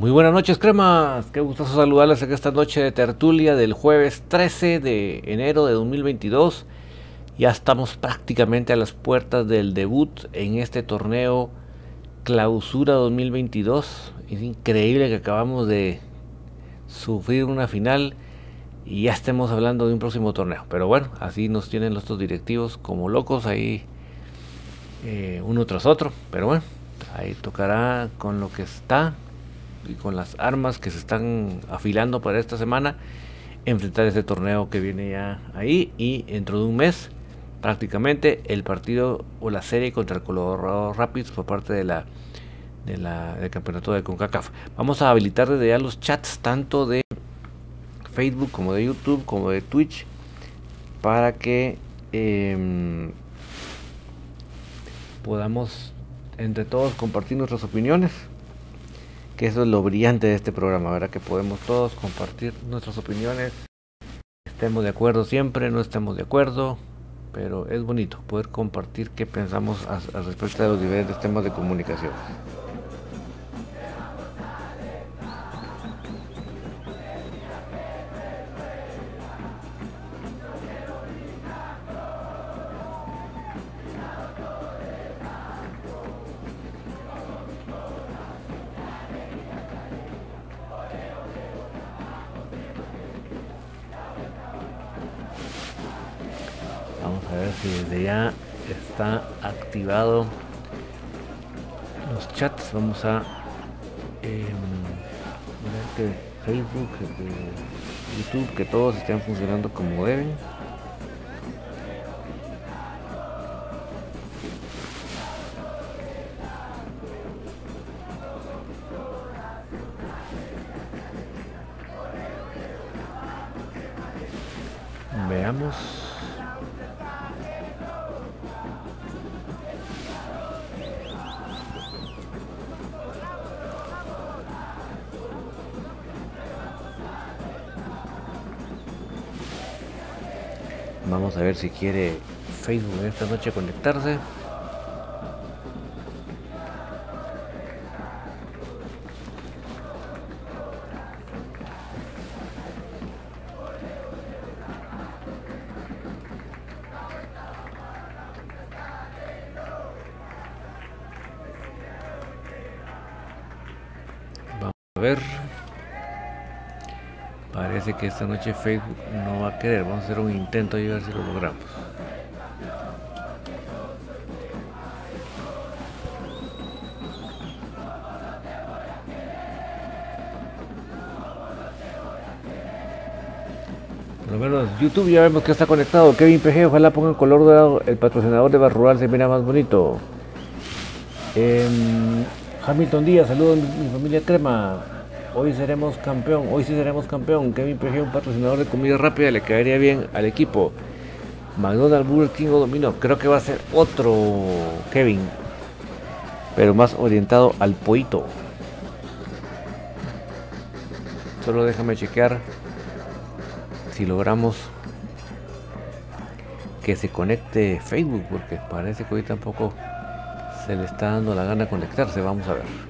Muy buenas noches, cremas. Qué gustoso saludarles en esta noche de tertulia del jueves 13 de enero de 2022. Ya estamos prácticamente a las puertas del debut en este torneo Clausura 2022. Es increíble que acabamos de sufrir una final y ya estemos hablando de un próximo torneo. Pero bueno, así nos tienen dos directivos como locos ahí eh, uno tras otro. Pero bueno, ahí tocará con lo que está y con las armas que se están afilando para esta semana, enfrentar este torneo que viene ya ahí y dentro de un mes prácticamente el partido o la serie contra el Colorado Rapids por parte de la, de la del campeonato de CONCACAF. Vamos a habilitar desde ya los chats tanto de Facebook como de YouTube como de Twitch para que em, podamos entre todos compartir nuestras opiniones que eso es lo brillante de este programa, ¿verdad? Que podemos todos compartir nuestras opiniones, estemos de acuerdo siempre, no estemos de acuerdo, pero es bonito poder compartir qué pensamos al respecto de los diferentes temas de comunicación. Ya está activado los chats. Vamos a eh, que Facebook YouTube que todos estén funcionando como deben. Veamos Vamos a ver si quiere Facebook esta noche conectarse. Que esta noche Facebook no va a querer. Vamos a hacer un intento y a ver si lo logramos. Por lo menos YouTube ya vemos que está conectado. Kevin PG, ojalá pongan color dorado. El patrocinador de Barrural se mira más bonito. Hamilton Díaz, saludos mi familia Crema. Hoy seremos campeón, hoy sí seremos campeón. Kevin PG, un patrocinador de comida rápida, le caería bien al equipo. McDonald's, Burger King o Domino, creo que va a ser otro Kevin, pero más orientado al poito. Solo déjame chequear si logramos que se conecte Facebook, porque parece que hoy tampoco se le está dando la gana conectarse. Vamos a ver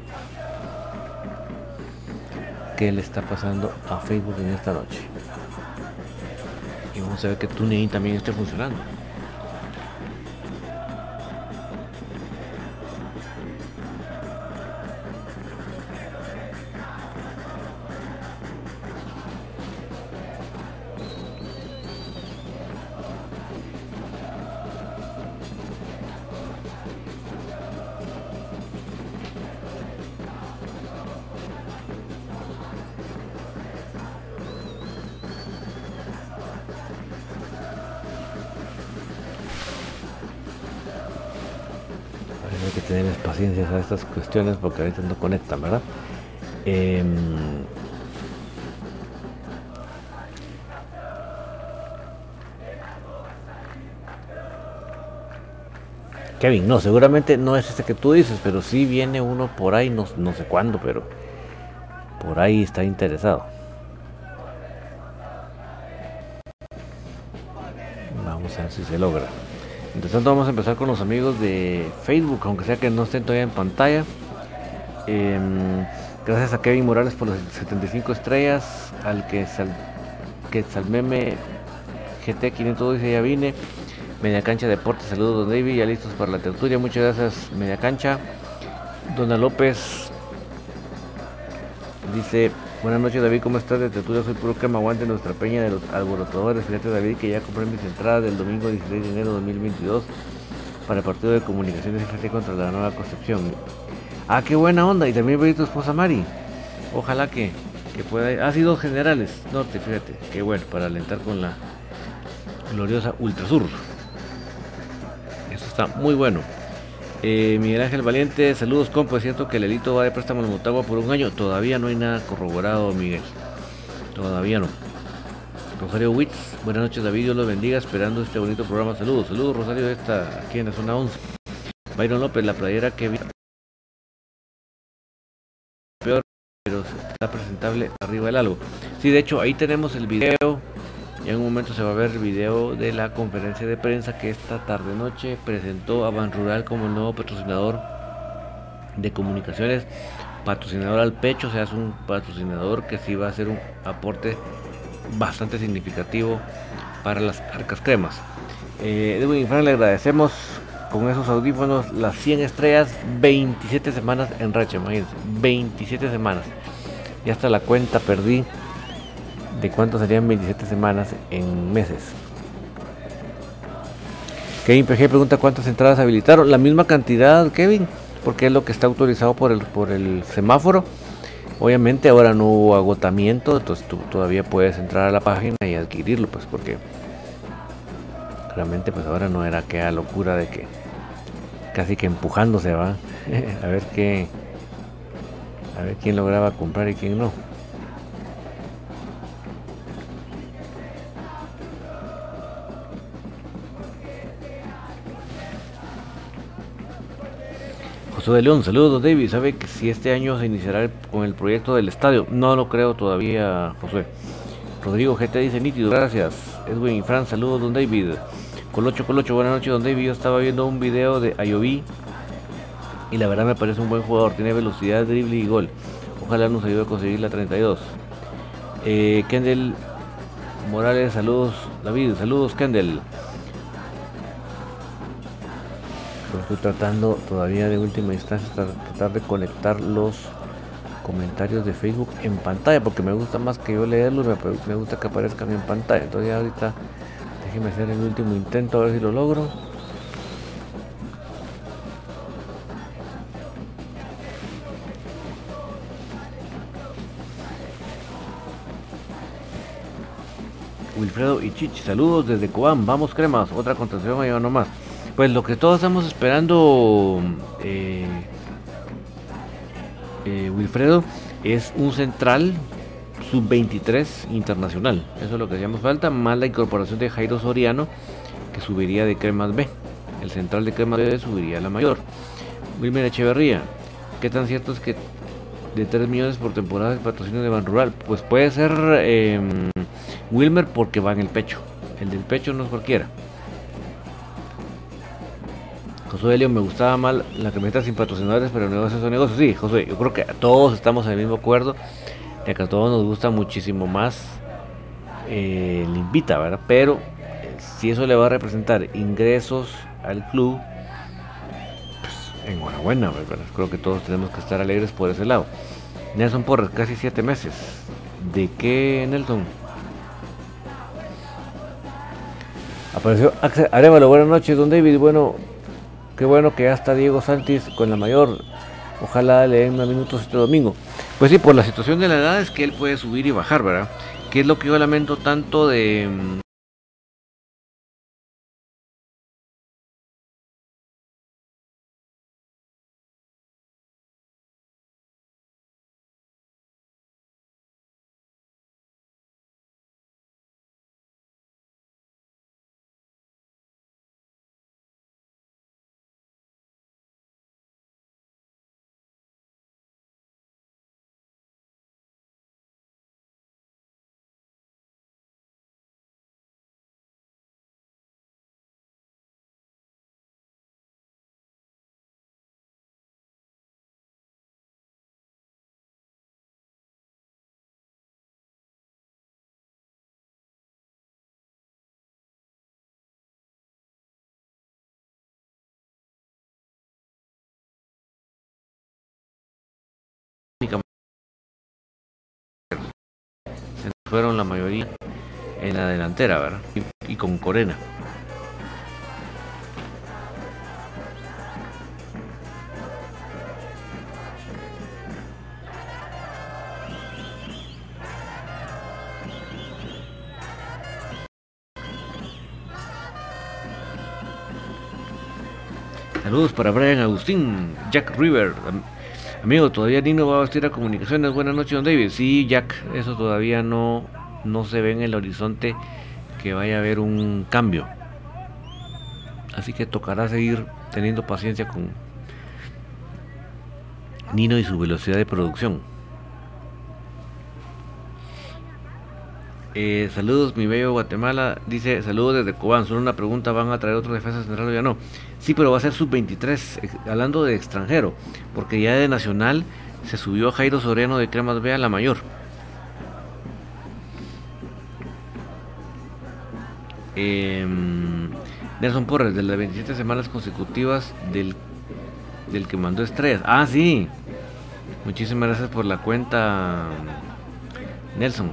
qué le está pasando a Facebook en esta noche. Y vamos a ver que TuneIn también esté funcionando. A estas cuestiones porque ahorita no conectan, ¿verdad? Em, Kevin, no, seguramente no es ese que tú dices, pero sí viene uno por ahí, no sé cuándo, pero por ahí está interesado. Vamos a ver si se logra. Entonces vamos a empezar con los amigos de Facebook, aunque sea que no estén todavía en pantalla. Em, gracias a Kevin Morales por las 75 estrellas, al que sal, que Salmeme GT 512 ya vine. Media Cancha Deportes, saludos Don David, ya listos para la tertulia. Muchas gracias Media Cancha. Dona López dice Buenas noches David, ¿cómo estás? De Tetura soy puro crema aguante nuestra peña de los alborotadores. Fíjate David que ya compré mis entradas del domingo 16 de enero de 2022 para el partido de comunicaciones FT contra la nueva Concepción. Ah, qué buena onda. Y también voy tu esposa Mari. Ojalá que, que pueda. Ah, sí, dos generales. Norte, fíjate. Qué bueno, para alentar con la gloriosa Ultrasur. Eso está muy bueno. Eh, Miguel Ángel Valiente, saludos compo, es cierto que el Elito va de préstamo al Motagua por un año, todavía no hay nada corroborado Miguel, todavía no. Rosario Witz, buenas noches David, Dios los bendiga, esperando este bonito programa, saludos, saludos Rosario, esta aquí en la zona 11. Byron López, la playera que vi peor, pero está presentable arriba del algo. Sí, de hecho ahí tenemos el video ya en un momento se va a ver el video de la conferencia de prensa que esta tarde noche presentó a Ban Rural como el nuevo patrocinador de comunicaciones, patrocinador al pecho, o sea, es un patrocinador que sí va a hacer un aporte bastante significativo para las arcas cremas. Eh, Edwin Fran, le agradecemos con esos audífonos las 100 estrellas, 27 semanas en racha, imagínense, 27 semanas. Y hasta la cuenta perdí de cuánto serían 27 semanas en meses. Kevin PG pregunta cuántas entradas habilitaron. La misma cantidad, Kevin, porque es lo que está autorizado por el, por el semáforo. Obviamente ahora no hubo agotamiento, entonces tú todavía puedes entrar a la página y adquirirlo, pues porque realmente pues ahora no era aquella locura de que casi que empujándose va a ver qué a ver quién lograba comprar y quién no. José de León, saludos David. ¿Sabe que si este año se iniciará con el proyecto del estadio? No lo creo todavía, José. Rodrigo GT dice nítido, gracias. Edwin y Fran, saludos don David. Colocho Colocho, buenas noches don David. Yo estaba viendo un video de Ayoví y la verdad me parece un buen jugador. Tiene velocidad, drible y gol. Ojalá nos ayude a conseguir la 32. Eh, Kendall Morales, saludos David, saludos Kendall. Estoy tratando todavía de última instancia tratar de conectar los comentarios de Facebook en pantalla porque me gusta más que yo leerlos me, gusta que aparezcan en pantalla entonces ahorita déjenme hacer el último intento a ver si lo logro Wilfredo y Chichi, saludos desde Cobán, vamos cremas, otra contratación ahí nomás. Pues lo que todos estamos esperando, eh, eh, Wilfredo, es un central sub-23 internacional. Eso es lo que hacíamos falta, más la incorporación de Jairo Soriano, que subiría de Cremas B. El central de Cremas B subiría a la mayor. Wilmer Echeverría, ¿qué tan cierto es que de 3 millones por temporada de patrocinio de Ban Rural? Pues puede ser em, Wilmer porque va en el pecho. El del pecho no es cualquiera. José Elio, me gustaba mal la camiseta sin patrocinadores, pero negocios son negocios. Sí, José, yo creo que todos estamos en el mismo acuerdo de que a todos nos gusta muchísimo más eh, invita, ¿verdad? Pero eh, si eso le va a representar ingresos al club, pues enhorabuena, ¿verdad? Creo que todos tenemos que estar alegres por ese lado. Nelson Porres, casi siete meses. ¿De qué, Nelson? Apareció Axel Arevalo, buenas noches, don David. Bueno, Qué bueno que ya está Diego Santis con la mayor. Ojalá le den unos minutos este domingo. Pues sí, por la situación de la edad es que él puede subir y bajar, ¿verdad? Que es lo que yo lamento tanto de, fueron la mayoría en la delantera, ¿verdad? Y, con Corena. Saludos para Brian Agustín, Jack River, Amigo, todavía Nino va a vestir a comunicaciones. Buenas noches, don David. Sí, Jack, eso todavía no, no se ve en el horizonte que vaya a haber un cambio. Así que tocará seguir teniendo paciencia con Nino y su velocidad de producción. Eh, saludos, mi bello Guatemala. Dice, saludos desde Cobán. Solo una pregunta, ¿van a traer otro defensa central o ya no? Sí, pero va a ser sub-23, hablando de extranjero. Porque ya de Nacional se subió a Jairo Soriano de Cremas B a la mayor. Em, Nelson Porres, de las 27 semanas consecutivas del, del que mandó estrellas. Ah, sí. Muchísimas gracias por la cuenta, Nelson.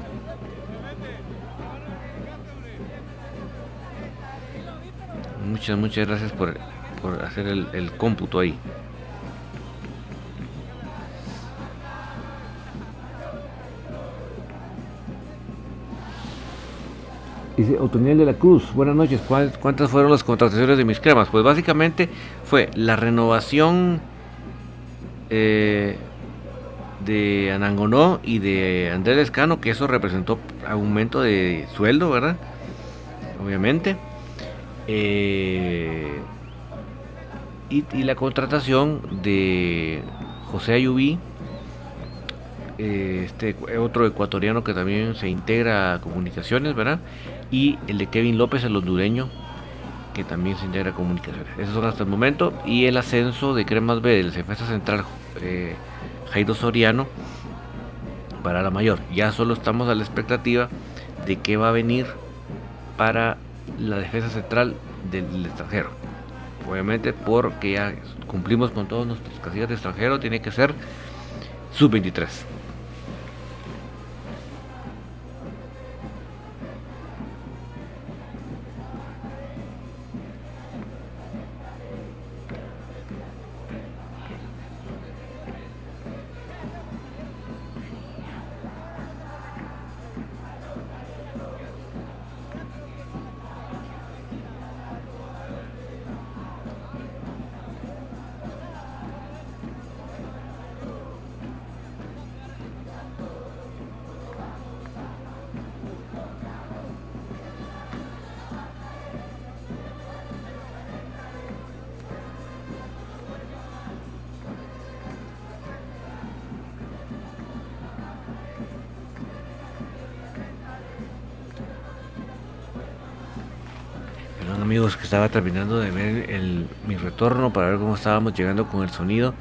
Muchas, muchas gracias por, hacer el, cómputo ahí. Dice Otoniel de la Cruz, buenas noches. ¿Cuántas fueron las contrataciones de mis cremas? Pues básicamente fue la renovación eh, de Anangonó y de Andrés Lescano, que eso representó aumento de sueldo, ¿verdad? Obviamente. Eh, y, la contratación de José Ayubí, eh, este otro ecuatoriano que también se integra a comunicaciones, ¿verdad? Y el de Kevin López, el hondureño, que también se integra a comunicaciones. Esos son hasta el momento. Y el ascenso de Cremas B del defensa central eh, Jairo Soriano para la mayor. Ya solo estamos a la expectativa de qué va a venir para la defensa central del, extranjero obviamente porque ya cumplimos con todos nuestros casillas de extranjero, tiene que ser sub 23. Estaba terminando de ver el, mi retorno para ver cómo estábamos llegando con el sonido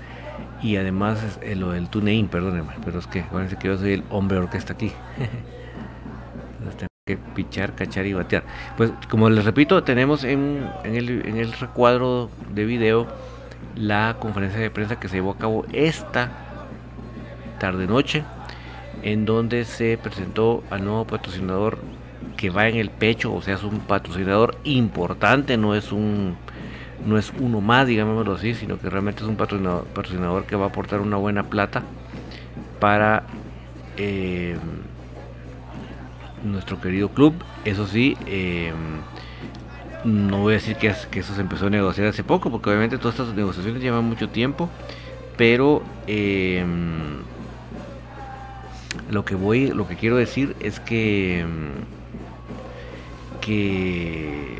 y además es, lo del TuneIn, perdónenme, pero es que acuérdense que yo soy el hombre orquesta aquí. tengo que pichar, cachar y batear. Pues como les repito, tenemos en, en, el, en el recuadro de video la conferencia de prensa que se llevó a cabo esta tarde noche en donde se presentó al nuevo patrocinador que va en el pecho, o sea, es un patrocinador importante, no es un no es uno más, digámoslo así, sino que realmente es un patrocinador, que va a aportar una buena plata para eh, nuestro querido club. Eso sí, eh, no voy a decir que, eso se empezó a negociar hace poco, porque obviamente todas estas negociaciones llevan mucho tiempo, pero eh, lo que voy, lo que quiero decir es que que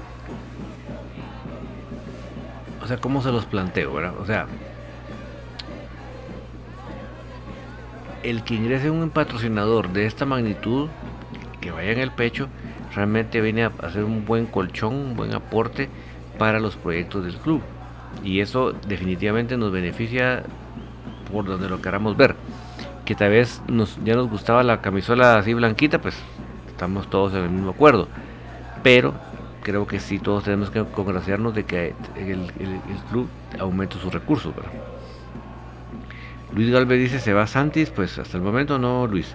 o sea, ¿cómo se los planteo, verdad? O sea, el que ingrese un patrocinador de esta magnitud, que vaya en el pecho, realmente viene a hacer un buen colchón, un buen aporte para los proyectos del club. Y eso definitivamente nos beneficia por donde lo queramos ver. Que tal vez nos, ya nos gustaba la camisola así blanquita, pues estamos todos en el mismo acuerdo. Pero creo que sí todos tenemos que congraciarnos de que el, club aumente sus recursos. Luis Galvez dice, ¿se va Santis? Pues hasta el momento no, Luis.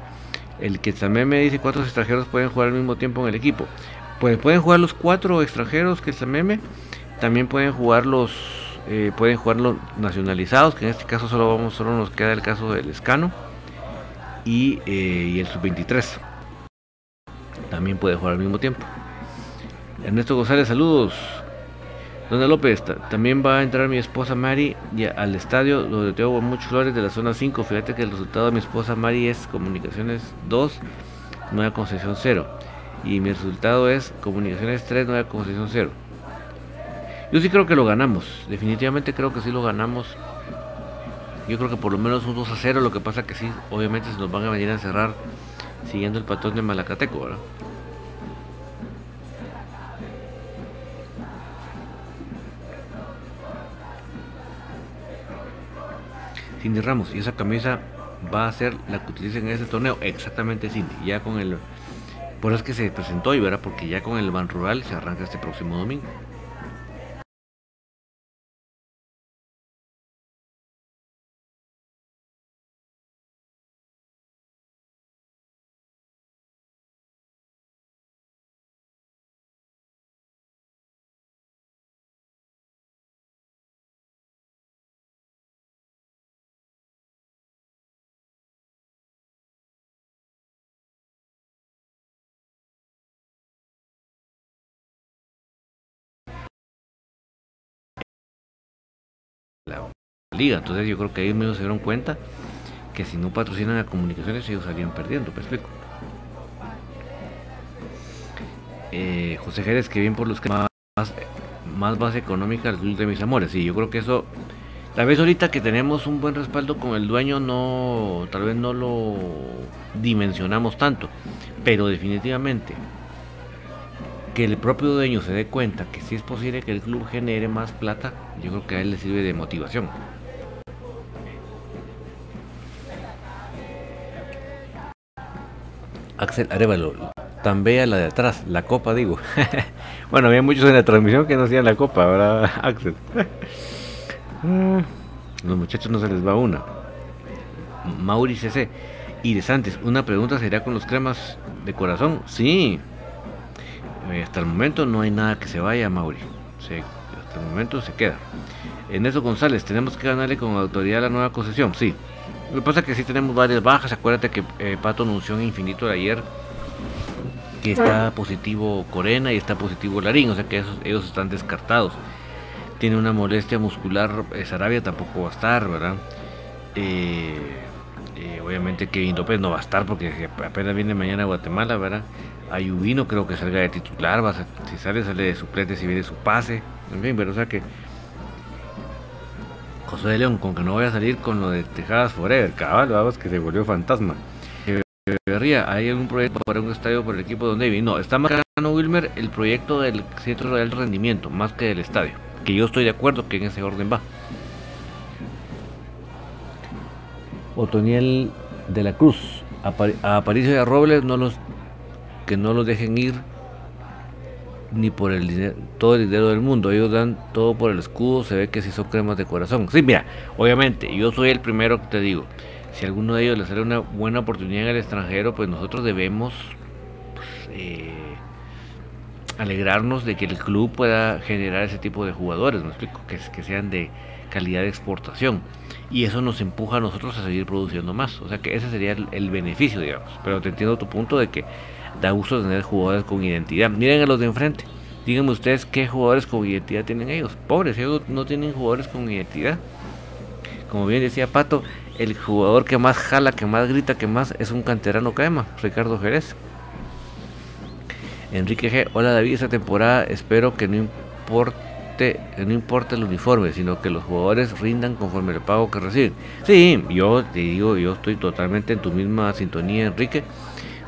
El que también me dice cuántos extranjeros pueden jugar al mismo tiempo en el equipo. Pues pueden jugar los cuatro extranjeros que el meme. También pueden jugar los eh, pueden jugar los nacionalizados, que en este caso solo vamos, solo nos queda el caso del Escano y, eh, y el sub-23. También puede jugar al mismo tiempo. Ernesto González, saludos. Dona López, también va a entrar mi esposa Mari al estadio donde tengo muchos flores de la zona 5. Fíjate que el resultado de mi esposa Mari es Comunicaciones 2, Nueva Concesión 0. Y mi resultado es Comunicaciones 3, Nueva Concesión 0. Yo sí creo que lo ganamos. Definitivamente creo que sí lo ganamos. Yo creo que por lo menos un 2 a 0. Lo que pasa que sí, obviamente se nos van a venir a cerrar siguiendo el patrón de Malacateco, ¿verdad? Cindy Ramos. Y esa camisa va a ser la que utilicen en ese torneo. Exactamente Cindy. Ya con el... Por eso es que se presentó y verá porque ya con el Ban Rural se arranca este próximo domingo. Liga. Entonces yo creo que ellos mismos se dieron cuenta que si no patrocinan a comunicaciones ellos salían perdiendo, me explico. Eh, José Jerez, que bien por los que más, más base económica al club de mis amores. Sí, yo creo que eso, tal vez ahorita que tenemos un buen respaldo con el dueño, no, tal vez no lo dimensionamos tanto, pero definitivamente que el propio dueño se dé cuenta que si es posible que el club genere más plata, yo creo que a él le sirve de motivación. Axel Arevalo, tan bella la de atrás, la copa digo. bueno, había muchos en la transmisión que no hacían la copa, ¿verdad, Axel? Los muchachos no se les va una. Mauri CC. Y de Santos, una pregunta sería con los cremas de corazón. Sí, eh, hasta el momento no hay nada que se vaya, Mauri. hasta el momento se queda. En eso González, tenemos que ganarle con autoridad la nueva concesión. Sí. Lo que pasa es que sí tenemos varias bajas. Acuérdate que eh, Pato anunció en Infinito de ayer que está positivo Corena y está positivo Larín. O sea que ellos están descartados. Tiene una molestia muscular. Eh, Sarabia tampoco va a estar, ¿verdad? obviamente Kevin López no va a estar porque apenas viene mañana a Guatemala, ¿verdad? Ayubino creo que salga de titular, va si sale, sale de suplente, si viene su pase, en fin, pero o sea que José de León, con que no vaya a salir con lo de Tejadas Forever, cabal, vamos que se volvió fantasma. ¿hay algún proyecto para un estadio por el equipo donde David? No, está marcando Wilmer el proyecto del Centro de Rendimiento, más que del estadio. Que yo estoy de acuerdo que en ese orden va. Otoniel de la Cruz. A, Aparicio y a Robles no los que no los dejen ir ni por el dinero, todo el dinero del mundo. Ellos dan todo por el escudo. Se ve que si son cremas de corazón. Sí, mira, obviamente, yo soy el primero que te digo. Si alguno de ellos les sale una buena oportunidad en el extranjero, pues nosotros debemos pues, eh, alegrarnos de que el club pueda generar ese tipo de jugadores. Me explico, que, que sean de calidad de exportación. Y eso nos empuja a nosotros a seguir produciendo más. O sea que ese sería el beneficio, digamos. Pero te entiendo tu punto de que da gusto tener jugadores con identidad. Miren a los de enfrente. Díganme ustedes qué jugadores con identidad tienen ellos. Pobres, ellos no tienen jugadores con identidad. Como bien decía Pato, el jugador que más jala, que más grita, que más es un canterano crema, Ricardo Jerez. Enrique G. Hola David, esta temporada espero que no importe, no importe el uniforme, sino que los jugadores rindan conforme el pago que reciben. Sí, yo te digo, yo estoy totalmente en tu misma sintonía, Enrique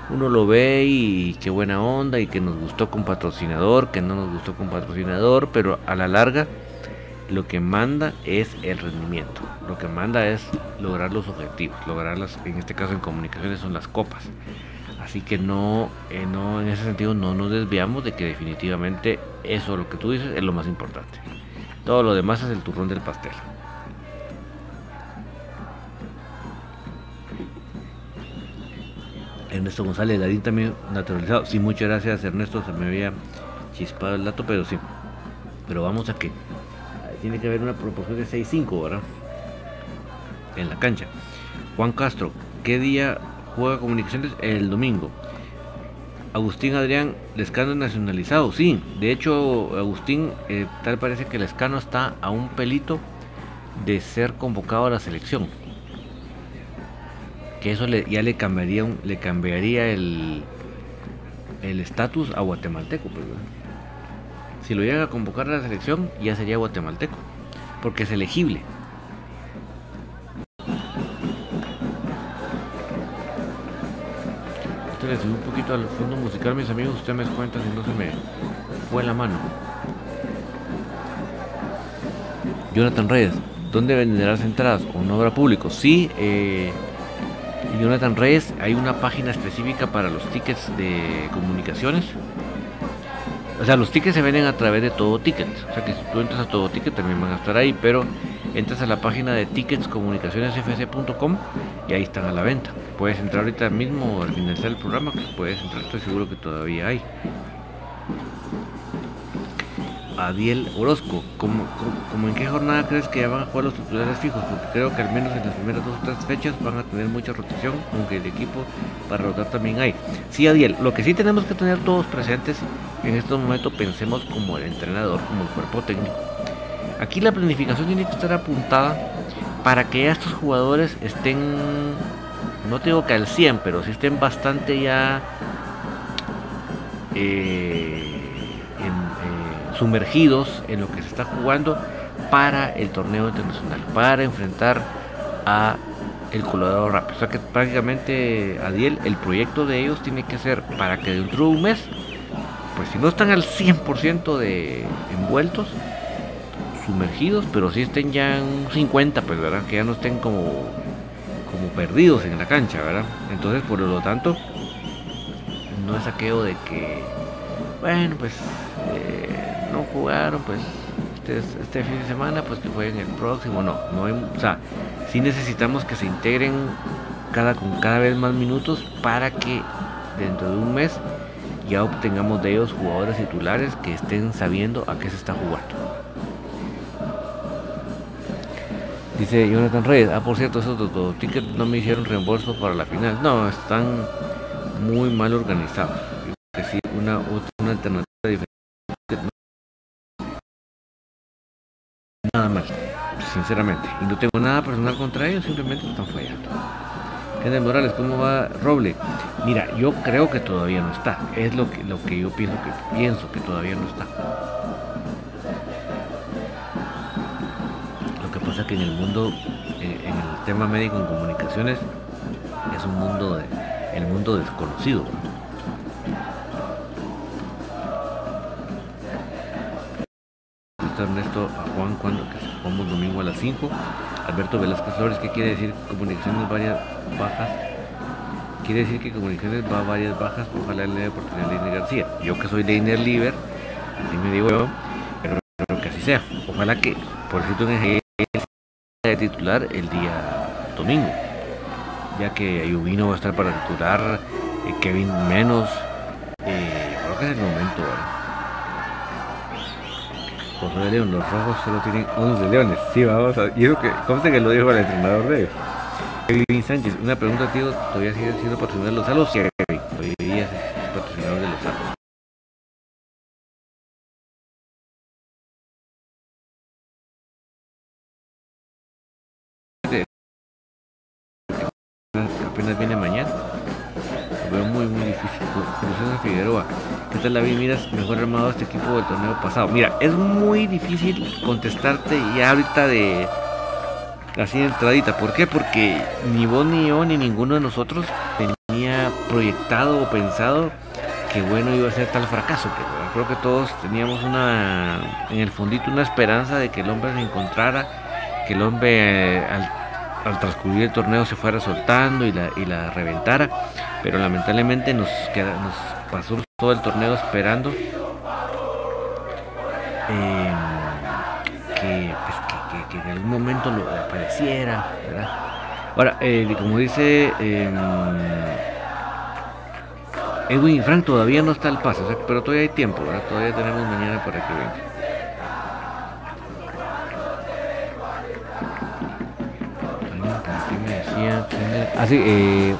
uno lo ve y qué buena onda y que nos gustó con patrocinador, que no nos gustó con patrocinador, pero a la larga lo que manda es el rendimiento, lo que manda es lograr los objetivos, lograrlas, en este caso en comunicaciones son las copas. Así que no, eh, no, en ese sentido no nos desviamos de que definitivamente eso, lo que tú dices, es lo más importante. Todo lo demás es el turrón del pastel. Ernesto González Garín también naturalizado. Sí, muchas gracias Ernesto, se me había chispado el dato, pero sí. Pero vamos a que tiene que haber una proporción de 6-5, ¿verdad? En la cancha. Juan Castro, ¿qué día juega comunicaciones? El domingo. Agustín Adrián, Lescano nacionalizado, sí. De hecho, Agustín, eh, tal parece que Lescano está a un pelito de ser convocado a la selección que eso le, ya le cambiaría, le cambiaría el estatus a guatemalteco. Pues, si lo llega a convocar a la selección, ya sería guatemalteco, porque es elegible. Esto le un poquito al fondo musical, mis amigos. Usted me cuenta si no se me fue la mano. Jonathan Reyes, ¿dónde venderás entradas? ¿Con obra público? Sí, eh, Jonathan Reyes, hay una página específica para los tickets de comunicaciones. O sea, los tickets se venden a través de todo ticket. O sea que si tú entras a todo ticket también van a estar ahí, pero entras a la página de ticketscomunicacionesfc.com y ahí están a la venta. Puedes entrar ahorita mismo al finalizar el programa, que puedes entrar, estoy seguro que todavía hay. Adiel Orozco, ¿cómo, en qué jornada crees que van a jugar los titulares fijos? Porque creo que al menos en las primeras dos o tres fechas van a tener mucha rotación, aunque el equipo para rotar también hay. Sí, Adiel, lo que sí tenemos que tener todos presentes en estos momentos, pensemos como el entrenador, como el cuerpo técnico. Aquí la planificación tiene que estar apuntada para que estos jugadores estén, no tengo que al 100, pero sí estén bastante ya... Eh, sumergidos en lo que se está jugando para el torneo internacional, para enfrentar a el Colorado Rapids. O sea que prácticamente, Adiel, el proyecto de ellos tiene que ser para que dentro de un mes, pues si no están al 100% de envueltos, sumergidos, pero si estén ya en un 50, pues verdad, que ya no estén como, como perdidos en la cancha, ¿verdad? Entonces, por lo tanto, no es aquello de que, bueno, pues eh, no jugaron, pues este, este, fin de semana, pues que jueguen el próximo. No, no o sea, sí necesitamos que se integren cada, con cada vez más minutos para que dentro de un mes ya obtengamos de ellos jugadores titulares que estén sabiendo a qué se está jugando. Dice Jonathan Reyes, ah por cierto, esos dos tickets no me hicieron reembolso para la final. No, están muy mal organizados. Es decir, una, una alternativa diferente nada mal, sinceramente. Y no tengo nada personal contra ellos, simplemente están fallando. Kenneth Morales, ¿cómo va Roble? Mira, yo creo que todavía no está. Es lo que, lo que yo pienso que pienso que todavía no está. Lo que pasa es que en el mundo, eh, en el tema médico en comunicaciones, es un mundo de, el mundo desconocido. Pregunta Ernesto a Juan cuando que jugamos domingo a las 5. Alberto Velázquez Flores, ¿qué quiere decir comunicaciones varias bajas? Quiere decir que comunicaciones va a varias bajas, ojalá le dé oportunidad a Leiner García. Yo que soy Leiner Liver, así me digo yo, pero, que así sea. Ojalá que, por cierto, de titular el día domingo, ya que Ayubino va a estar para titular, eh, Kevin menos, eh, creo que es el momento. Los rojos solo tienen 11 leones. Sí, vamos a. Y eso que, conste que lo dijo el entrenador de. Kevin Sánchez, una pregunta, tío. ¿Todavía sigue siendo patrocinador de los salos? Sí, todavía es patrocinador de los salos. apenas viene mañana. Figueroa. ¿Qué tal la vi? Miras mejor armado este equipo del torneo pasado. Mira, es muy difícil contestarte ya ahorita de así de entradita. ¿Por qué? Porque ni vos ni yo ni ninguno de nosotros tenía proyectado o pensado que bueno iba a ser tal fracaso. creo que todos teníamos una en el fondito una esperanza de que el hombre se encontrara, que el hombre eh, al al transcurrir el torneo se fuera soltando y la, y la reventara, pero lamentablemente nos, queda, nos pasó todo el torneo esperando em, que, pues, que, en algún momento lo apareciera, Ahora, eh, como dice em, Edwin y Frank, todavía no está el paso, pero todavía hay tiempo, todavía tenemos mañana para que venga. Así, ah, eh,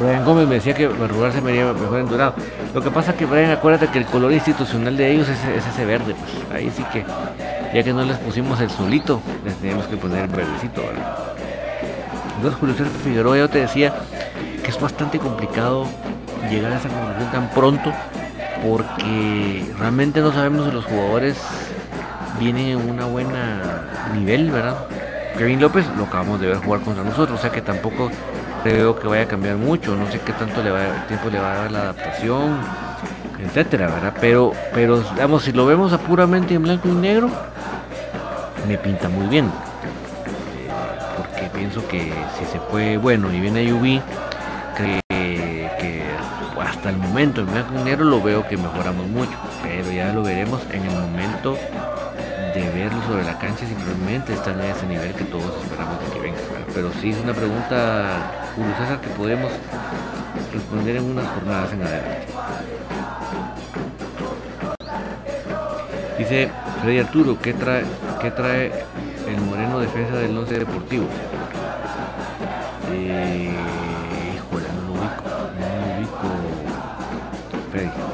Brian Gómez me decía que Barrugar se vería mejor en dorado. Lo que pasa es que, Brian, acuérdate que el color institucional de ellos es, ese verde. Pues ahí sí que, ya que no les pusimos el solito, les tenemos que poner el verdecito. ¿verdad? Entonces, Julio César Figueroa, yo te decía que es bastante complicado llegar a esa conclusión tan pronto porque realmente no sabemos si los jugadores vienen en una buena nivel, ¿verdad? Kevin López lo acabamos de ver jugar contra nosotros, o sea que tampoco creo que vaya a cambiar mucho, no sé qué tanto tiempo le va a dar la adaptación, etcétera, ¿verdad? Pero, pero digamos, si lo vemos a puramente en blanco y negro, me pinta muy bien. Eh, porque pienso que si se fue bueno y viene UV, que, que hasta el momento en blanco y negro lo veo que mejoramos mucho, pero ya lo veremos en el momento de verlo sobre la cancha simplemente están a ese nivel que todos esperamos de que venga. Pero sí es una pregunta, Julio que podemos responder en unas jornadas en adelante. Dice Freddy Arturo, ¿qué trae, qué trae el moreno defensa del 11 deportivo? Eh, híjole, no lo ubico, no lo ubico, Freddy.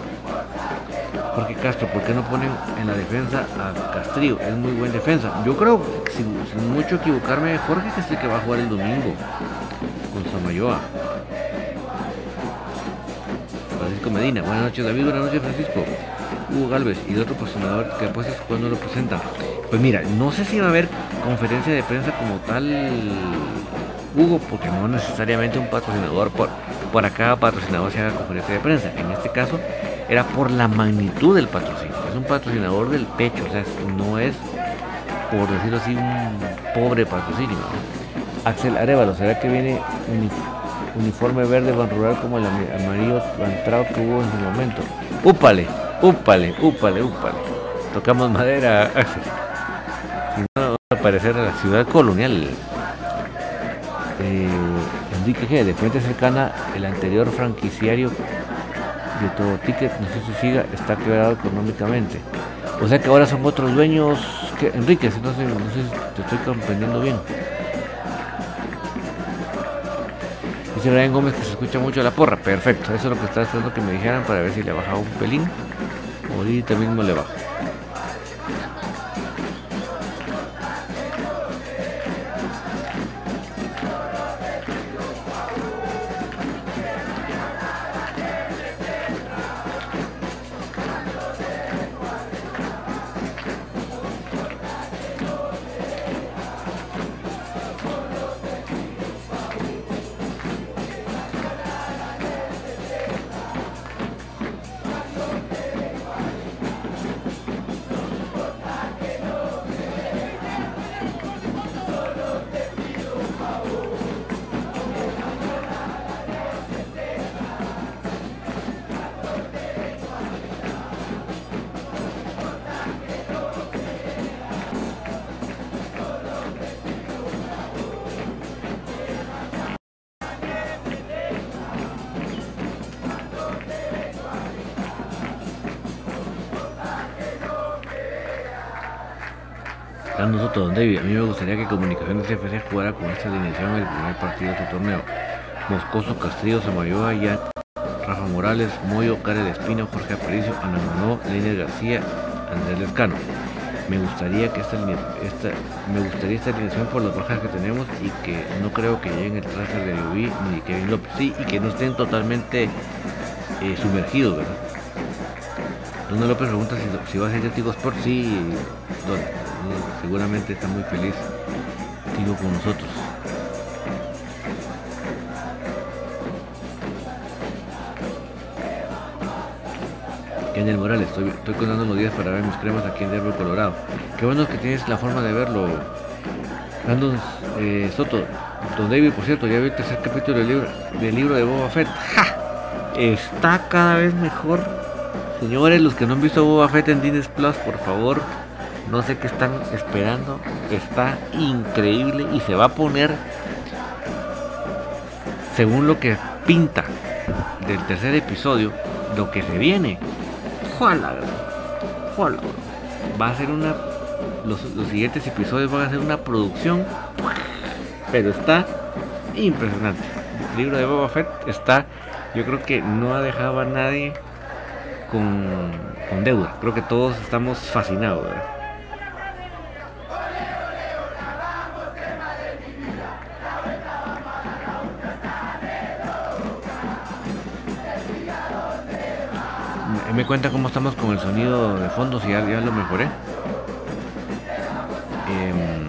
Castro, ¿por qué no ponen en la defensa a Castrillo? Es muy buen defensa. Yo creo, sin, mucho equivocarme, Jorge que es que va a jugar el domingo con Samayoa. Francisco Medina, buenas noches David, buenas noches Francisco. Hugo Galvez y otro patrocinador que apuestas cuando lo presentan. Pues mira, no sé si va a haber conferencia de prensa como tal, Hugo, porque no necesariamente un patrocinador por, por cada patrocinador se haga conferencia de prensa. En este caso, era por la magnitud del patrocinio. Es un patrocinador del pecho, o sea, no es, por decirlo así, un pobre patrocinio. Axel Arevalo, ¿será que viene uniforme verde Van Rural como el amarillo entrado que hubo en su momento? Úpale, úpale, úpale, úpale. Tocamos madera, Axel. Si no, va a aparecer a la ciudad colonial. Eh, Enrique G, de frente cercana, el anterior franquiciario de todo ticket, no sé si siga, está quebrado económicamente. O sea que ahora son otros dueños que Enrique, no sé, no sé si te estoy comprendiendo bien. Dice Brian Gómez que se escucha mucho la porra. Perfecto, eso es lo que estaba esperando que me dijeran para ver si le bajaba un pelín. Ahorita mismo le bajo. Con esta alineación el primer partido de este torneo. Moscoso, Castillo, Samayoa, ya Rafa Morales, Moyo, Karel Espino, Jorge Aparicio, Ana Manó, Leiner García, Andrés Lescano. Me gustaría que esta, esta, me gustaría esta alineación por las bajas que tenemos y que no creo que lleguen el transfer de Lluví ni Kevin López. Sí, y que no estén totalmente eh, sumergidos, ¿verdad? Don López pregunta si, va a ser Tigo Sport. Sí, don, seguramente está muy feliz Con nosotros. Kenneth Morales, estoy, estoy contando los días para ver mis cremas aquí en Denver, Colorado. Qué bueno que tienes la forma de verlo. Brandon eh, Soto, Don David, por cierto, ya vi el tercer capítulo del libro, del libro de Boba Fett. ¡Ja! Está cada vez mejor. Señores, los que no han visto Boba Fett en Disney Plus, por favor, no sé qué están esperando. Está increíble y se va a poner, según lo que pinta del tercer episodio, lo que se viene. ¡Juala! Va a ser una. Los, siguientes episodios van a ser una producción. Pero está impresionante. El libro de Boba Fett está. Yo creo que no ha dejado a nadie con, deuda. Creo que todos estamos fascinados. Me- cuenta cómo estamos con el sonido de fondo, si ya, lo mejoré. Em,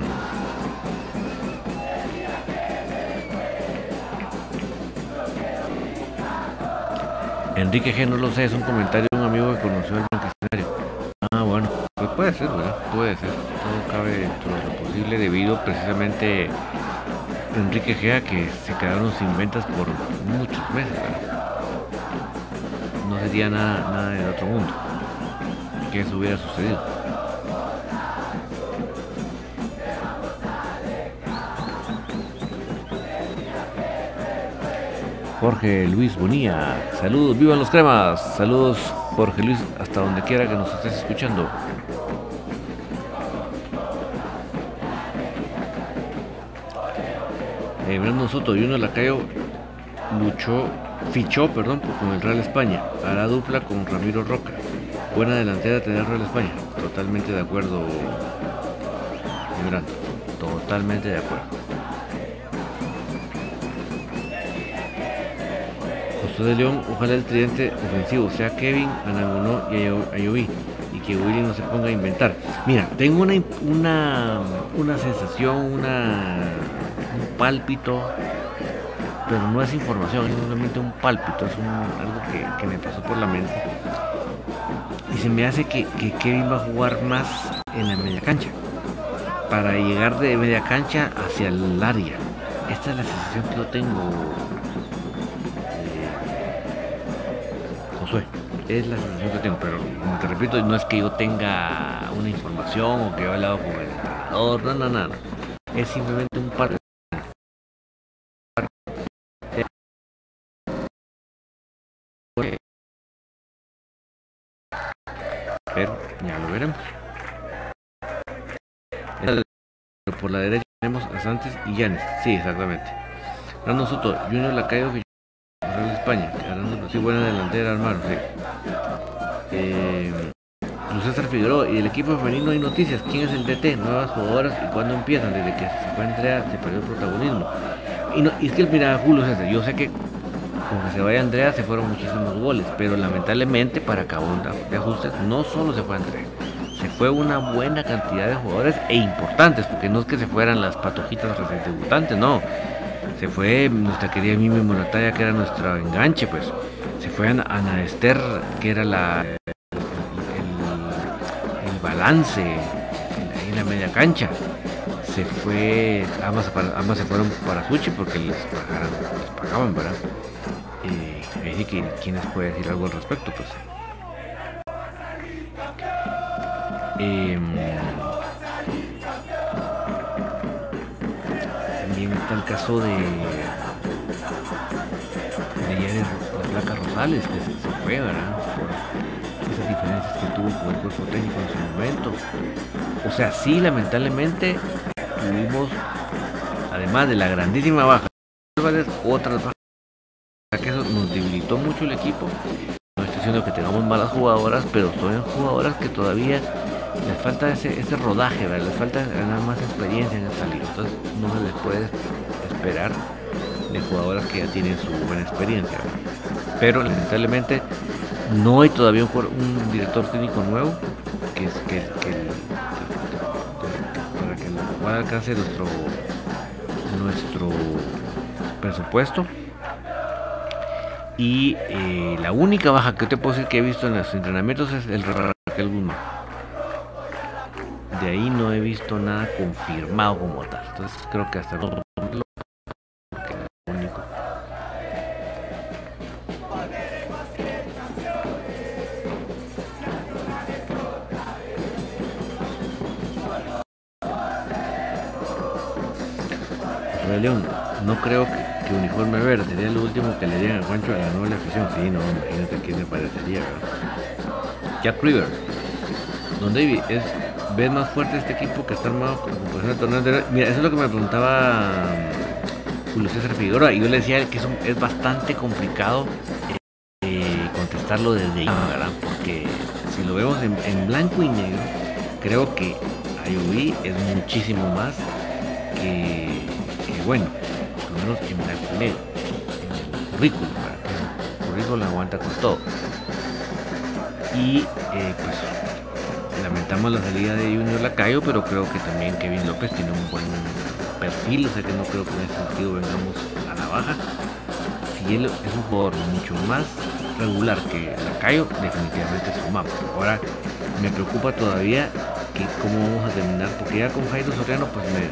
Enrique G, no lo sé, es un comentario de un amigo que conoció al Blanquestinario. Ah, bueno, pues puede ser, ¿verdad? Puede ser. Todo cabe dentro de lo posible debido precisamente Enrique G a que se quedaron sin ventas por muchos meses, ¿verdad? Nada, nada del otro mundo que eso hubiera sucedido. Jorge Luis Bonilla, saludos, vivan los cremas, saludos Jorge Luis, hasta donde quiera que nos estés escuchando. Eh, Brandon Soto y uno Lacayo luchó, fichó, perdón, con el Real España. Hará dupla con Ramiro Roca. Buena delantera tener Real España. Totalmente de acuerdo, Brandon. Totalmente de acuerdo. José de León, ojalá el tridente ofensivo sea Kevin, Anagonó y Ayo- Ayoví y que Willy no se ponga a inventar. Mira, tengo una, una, una sensación, una, un pálpito, pero no es información, es simplemente un pálpito, es un- algo que, que me pasó por la mente. Y se me hace que, que Kevin va a jugar más en la media cancha, para llegar de media cancha hacia el área. Esta es la sensación que yo tengo, Josué. Es la sensación que tengo, pero como te repito, no es que yo tenga una información o que yo he hablado con el entrenador, no, no, no. Es simplemente Ya lo veremos. Por la derecha tenemos a Santos y Llanes. Sí, exactamente. Brandon Soto, Junior Lacayo que Real España. Ganando, sí, buena delantera, hermano. Sí. Eh, César Figueroa y el equipo femenino hay noticias. ¿Quién es el DT? Nuevas jugadoras y cuándo empiezan. Desde que se fue Andrea se perdió el protagonismo. Y, no, y es que mira, Julio César, yo sé que con que se vaya Andrea se fueron muchísimos goles, pero lamentablemente para acabar de ajustes no solo se fue Andrea, se fue una buena cantidad de jugadores e importantes, porque no es que se fueran las patojitas recién debutantes, no. Se fue nuestra querida Mimi Monataya, que era nuestra enganche, pues. Se fue Ana, Esther, que era la el, el balance en la media cancha. Se fue, ambas, ambas se fueron para Suchi porque les, pagaran, les pagaban, ¿verdad? Eh, ahí que quién les puede decir algo al respecto, pues. Em, también está el caso de de la placa Rosales que se, se fue, ¿verdad? Por ese diferencias que tuvo con el cuerpo técnico en su momento. O sea, sí, lamentablemente tuvimos, además de la grandísima baja, otras bajas, que eso nos debilitó mucho el equipo. No estoy diciendo que tengamos malas jugadoras, pero son jugadoras que todavía les falta ese, ese rodaje, ¿verdad? les falta ganar más experiencia en esta liga. Entonces no se les puede esperar de jugadoras que ya tienen su buena experiencia. Pero lamentablemente no hay todavía un, director técnico nuevo que, es, que pueda alcance nuestro nuestro presupuesto. Y eh, la única baja que te puedo decir que he visto en los entrenamientos es el Raquel Guzmán. De ahí no he visto nada confirmado como tal. Entonces creo que hasta León, no creo que, uniforme verde sería lo último que le dieran a Juancho a la nueva afición. Sí, no, imagínate quién le parecería, ¿verdad? Jack River. Don David, es, ¿ves más fuerte este equipo que está armado como el torneo Mira, eso es lo que me preguntaba mm, Julio César Figueroa. Y yo le decía que es, bastante complicado eh, contestarlo desde ahí, ¿verdad? Porque si lo vemos en, blanco y negro, creo que Ayubí es muchísimo más que bueno, por lo menos en blanco y en el currículum, para que el currículum aguanta con todo. Y eh, pues lamentamos la salida de Junior Lacayo, pero creo que también Kevin López tiene un buen perfil, o sea que no creo que en ese sentido vengamos a la baja. Si él es un jugador mucho más regular que Lacayo, definitivamente sumamos. Ahora me preocupa todavía que cómo vamos a terminar, porque ya con Jairo Soriano pues me,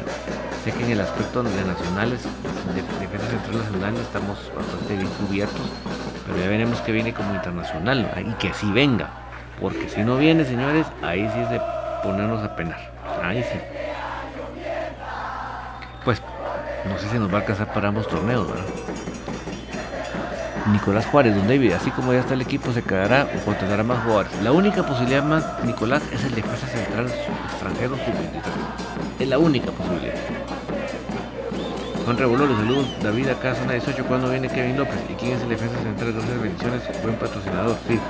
Sé que en el aspecto de nacionales, de defensa central nacional, estamos bastante bien cubiertos, pero ya veremos que viene como internacional y que así venga, porque si no viene, señores, ahí sí es de ponernos a penar. Ahí sí. Pues no sé si nos va a alcanzar para ambos torneos, ¿verdad? Nicolás Juárez, don David, así como ya está el equipo, se quedará o contratará más jugadores. La única posibilidad más, Nicolás, es el defensa central extranjero sub-23. Es la única posibilidad. Juan Revoló, los saludos. David, acá zona 18. ¿Cuándo viene Kevin López? ¿Y quién es el defensa central? Gracias, bendiciones. Buen patrocinador. Sí.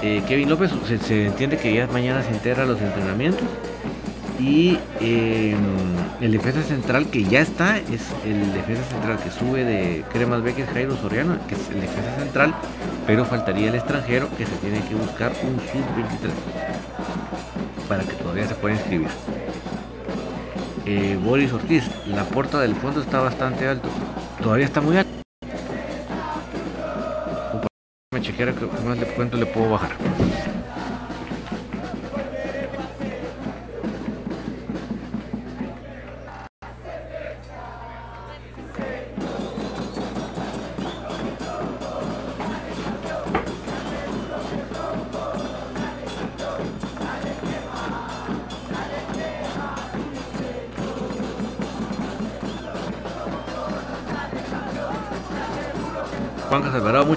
Eh, Kevin López, se, entiende que ya mañana se integra a los entrenamientos. Y em, el defensa central que ya está es el defensa central que sube de Cremas Becker Jairo Soriano, que es el defensa central, pero faltaría el extranjero que se tiene que buscar un sub-23 para que todavía se pueda inscribir. Eh, Boris Ortiz, la puerta del fondo está bastante alto. Todavía está muy alto. Me chequeara que más le cuento le puedo bajar.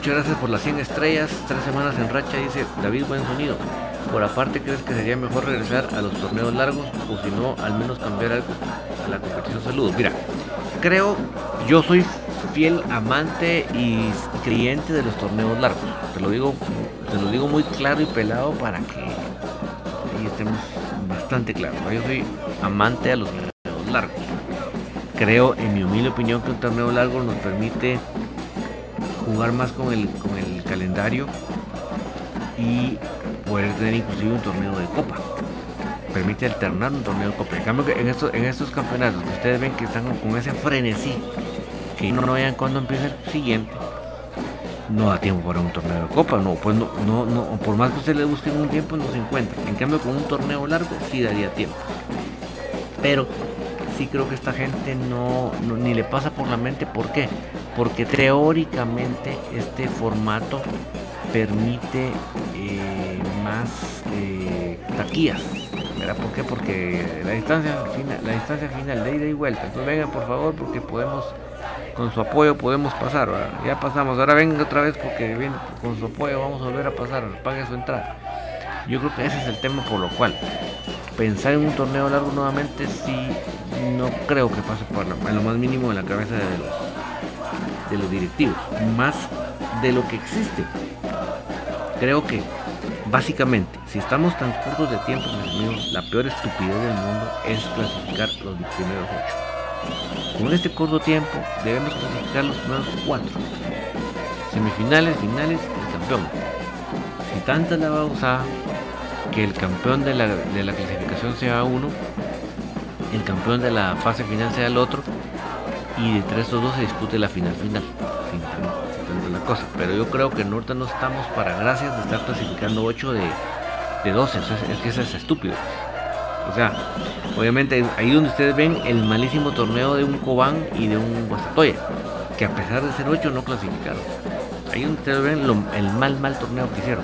Muchas gracias por las 100 estrellas, tres semanas en racha, dice David Buen Sonido. Por aparte, ¿crees que sería mejor regresar a los torneos largos o si no, al menos cambiar algo a la competición? Saludos. Mira, creo, yo soy fiel amante y cliente de los torneos largos. Te lo digo, te lo digo muy claro y pelado para que ahí estemos bastante claros. Yo soy amante a los torneos largos. Creo, en mi humilde opinión, que un torneo largo nos permite jugar más con el, con el calendario y poder tener inclusive un torneo de copa. Permite alternar un torneo de copa. En cambio, en estos, en estos campeonatos, ustedes ven que están con ese frenesí, que no, no vean cuándo empieza el siguiente, no da tiempo para un torneo de copa. No, pues no, no, no, por más que ustedes le busquen un tiempo, no se encuentra. En cambio, con un torneo largo, sí daría tiempo. Pero sí creo que esta gente no, ni le pasa por la mente. ¿Por qué? Porque teóricamente este formato permite eh, más eh, taquillas. ¿Verdad? ¿Por qué? Porque la distancia final, la distancia final de ida y vuelta. Entonces vengan por favor porque podemos, con su apoyo podemos pasar. Ya pasamos. Ahora vengan otra vez porque con su apoyo vamos a volver a pasar. Pague su entrada. Yo creo que ese es el tema por lo cual pensar en un torneo largo nuevamente sí no creo que pase por lo, lo más mínimo en la cabeza de los, de los directivos, más de lo que existe. Creo que básicamente, si estamos tan cortos de tiempo, la peor estupidez del mundo es clasificar los primeros ocho. Con este corto tiempo debemos clasificar los primeros cuatro. Semifinales, finales y campeón. Si tanta la va que el campeón de la, de la clasificación sea uno, el campeón de la fase final sea el otro, y de tres o dos se dispute la final final. Sin, la cosa. Pero yo creo que en Norte no estamos para gracias de estar clasificando 8 de, de 12. es que eso es estúpido. O sea, obviamente ahí donde ustedes ven el malísimo torneo de un Cobán y de un Guastatoya, que a pesar de ser 8 no clasificaron. Ahí donde ustedes ven el mal, mal torneo que hicieron.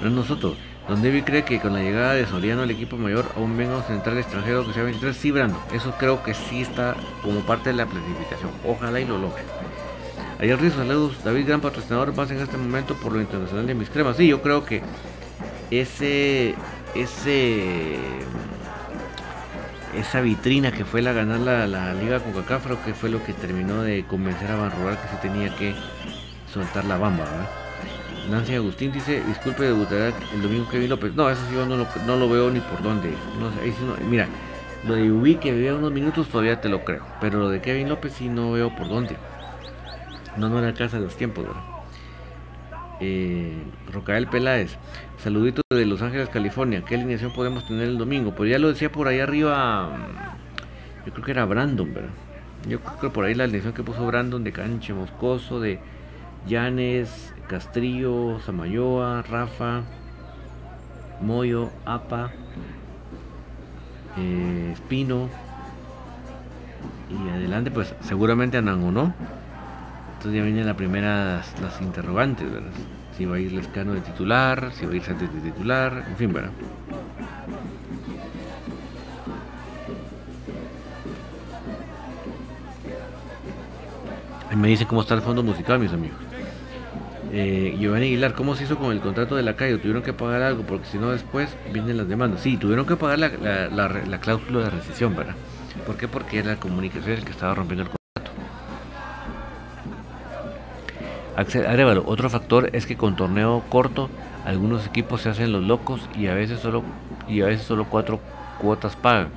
No es nosotros. Don David cree que con la llegada de Soriano el equipo mayor aún menos central extranjero que sea 23, sí, Brando. Eso creo que sí está como parte de la planificación. Ojalá y lo logre. Ayer Rizzo, saludos. David, gran patrocinador, más en este momento por lo internacional de mis cremas. Sí, yo creo que ese. ese esa vitrina que fue la ganar la, la Liga Coca-Cola, creo que fue lo que terminó de convencer a Van Rural que se tenía que soltar la bamba, ¿verdad? Nancy Agustín dice, disculpe, debutará el domingo Kevin López. No, eso sí yo no lo, veo ni por dónde. Mira, lo de Ubi que vivía unos minutos todavía te lo creo. Pero lo de Kevin López sí no veo por dónde. No, no era casa de los tiempos, ¿verdad? Eh, Rocael Peláez, saludito de Los Ángeles, California. ¿Qué alineación podemos tener el domingo? Pues ya lo decía por ahí arriba, mm, yo creo que era Brandon, ¿verdad? Yo creo que por ahí la alineación que puso Brandon de Canche Moscoso, de Llanes, Castrillo, Samayoa, Rafa, Moyo, Apa, eh, Espino. Y adelante, pues seguramente o no. Entonces ya vienen las primeras las interrogantes, ¿verdad? Si va a ir Lescano de titular, si va a ir Santos de titular, en fin, ¿verdad? Me dicen cómo está el fondo musical, mis amigos. Eh, Giovanni Aguilar, ¿cómo se hizo con el contrato de la calle? ¿Tuvieron que pagar algo? Porque si no, después vienen las demandas. Sí, tuvieron que pagar la, cláusula de rescisión, ¿verdad? ¿Por qué? Porque era la comunicación el que estaba rompiendo el contrato. Axel Arevalo, otro factor es que con torneo corto, algunos equipos se hacen los locos y a veces solo, y a veces solo cuatro cuotas pagan.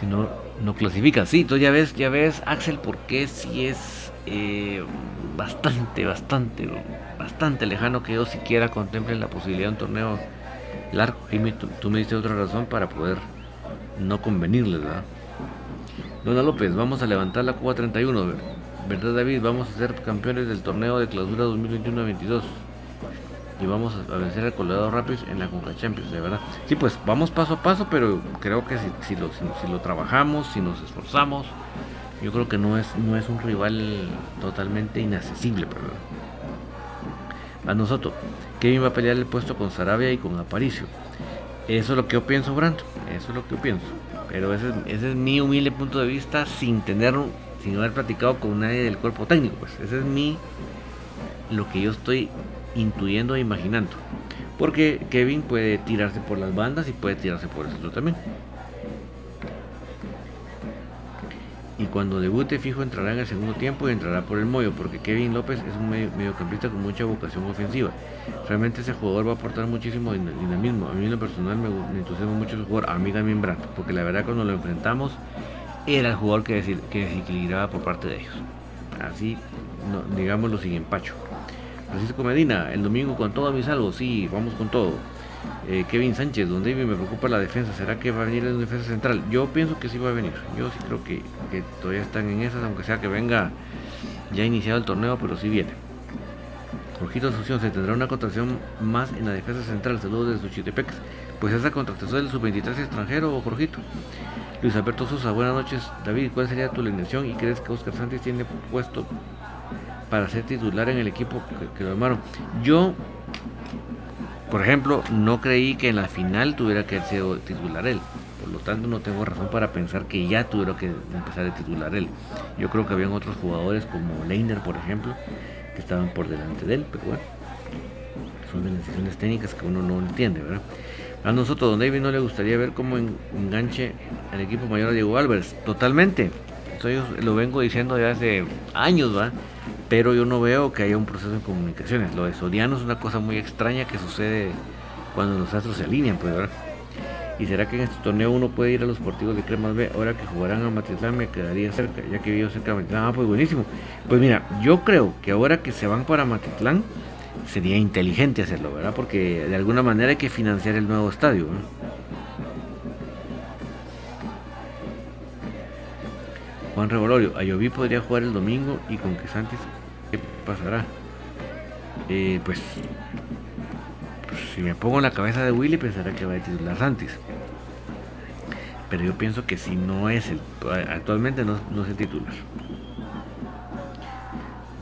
Si no, no clasifican. Sí, entonces ya ves, ya ves, Axel, ¿por qué si es eh, bastante, bastante, bastante lejano que yo siquiera contemple la posibilidad de un torneo largo. Y tú, me diste otra razón para poder no convenirles, ¿verdad? Dona López, vamos a levantar la Cuba 31, ¿verdad David? Vamos a ser campeones del torneo de clausura 2021-22 y vamos a vencer al Colorado Rapids en la Conca Champions, de verdad. Sí, pues vamos paso a paso, pero creo que si, lo, si lo trabajamos, si nos esforzamos, yo creo que no es, no es un rival totalmente inaccesible. Pero... A nosotros, Kevin va a pelear el puesto con Sarabia y con Aparicio. Eso es lo que yo pienso, Brando. Eso es lo que yo pienso. Pero ese, es mi humilde punto de vista sin tener, sin haber platicado con nadie del cuerpo técnico. Pues ese es mi, lo que yo estoy intuyendo e imaginando. Porque Kevin puede tirarse por las bandas y puede tirarse por el otro también. Y cuando debute fijo entrará en el segundo tiempo y entrará por el mollo, porque Kevin López es un mediocampista con mucha vocación ofensiva. Realmente ese jugador va a aportar muchísimo dinamismo. A mí en lo personal me, entusiasma mucho ese jugador, a mí también Brando, porque la verdad cuando lo enfrentamos era el jugador que, desequilibraba por parte de ellos. Así, digámoslo sin empacho. Francisco Medina, el domingo con todo a mi salvo, sí, vamos con todo. Eh, Kevin Sánchez, donde me preocupa la defensa. ¿Será que va a venir en defensa central? Yo pienso que sí va a venir. Yo sí creo que, todavía están en esas, aunque sea que venga ya iniciado el torneo, pero sí viene. Jorgito Asunción, se tendrá una contratación más en la defensa central. Saludos desde Suchitepec. Pues esa contratación del sub-23 extranjero, Jorgito. Luis Alberto Sosa, buenas noches. David, ¿cuál sería tu alineación y crees que Oscar Sánchez tiene puesto para ser titular en el equipo que, que lo armaron? Yo por ejemplo, no creí que en la final tuviera que ser titular él, por lo tanto no tengo razón para pensar que ya tuviera que empezar a titular él. Yo creo que habían otros jugadores como Leiner, por ejemplo, que estaban por delante de él, pero bueno, son de decisiones técnicas que uno no entiende, ¿verdad? A nosotros, Don David, no le gustaría ver cómo enganche el equipo mayor a Diego Álvarez. Totalmente. Eso yo lo vengo diciendo ya hace años, ¿va? Pero yo no veo que haya un proceso de comunicaciones. Lo de Soriano es una cosa muy extraña que sucede cuando los astros se alinean, pues, ¿verdad? ¿Y será que en este torneo uno puede ir a los partidos de Cremas B? Ahora que jugarán a Matitlán me quedaría cerca, ya que vivo cerca de Matitlán. Ah, pues buenísimo. Pues mira, yo creo que ahora que se van para Matitlán, sería inteligente hacerlo, ¿verdad? Porque de alguna manera hay que financiar el nuevo estadio. Juan Revolorio, Ayoví podría jugar el domingo y con que Santis, ¿qué pasará? Eh, pues si me pongo en la cabeza de Willy, pensará que va a titular Santis. Pero yo pienso que si no es el. Actualmente no, es el titular.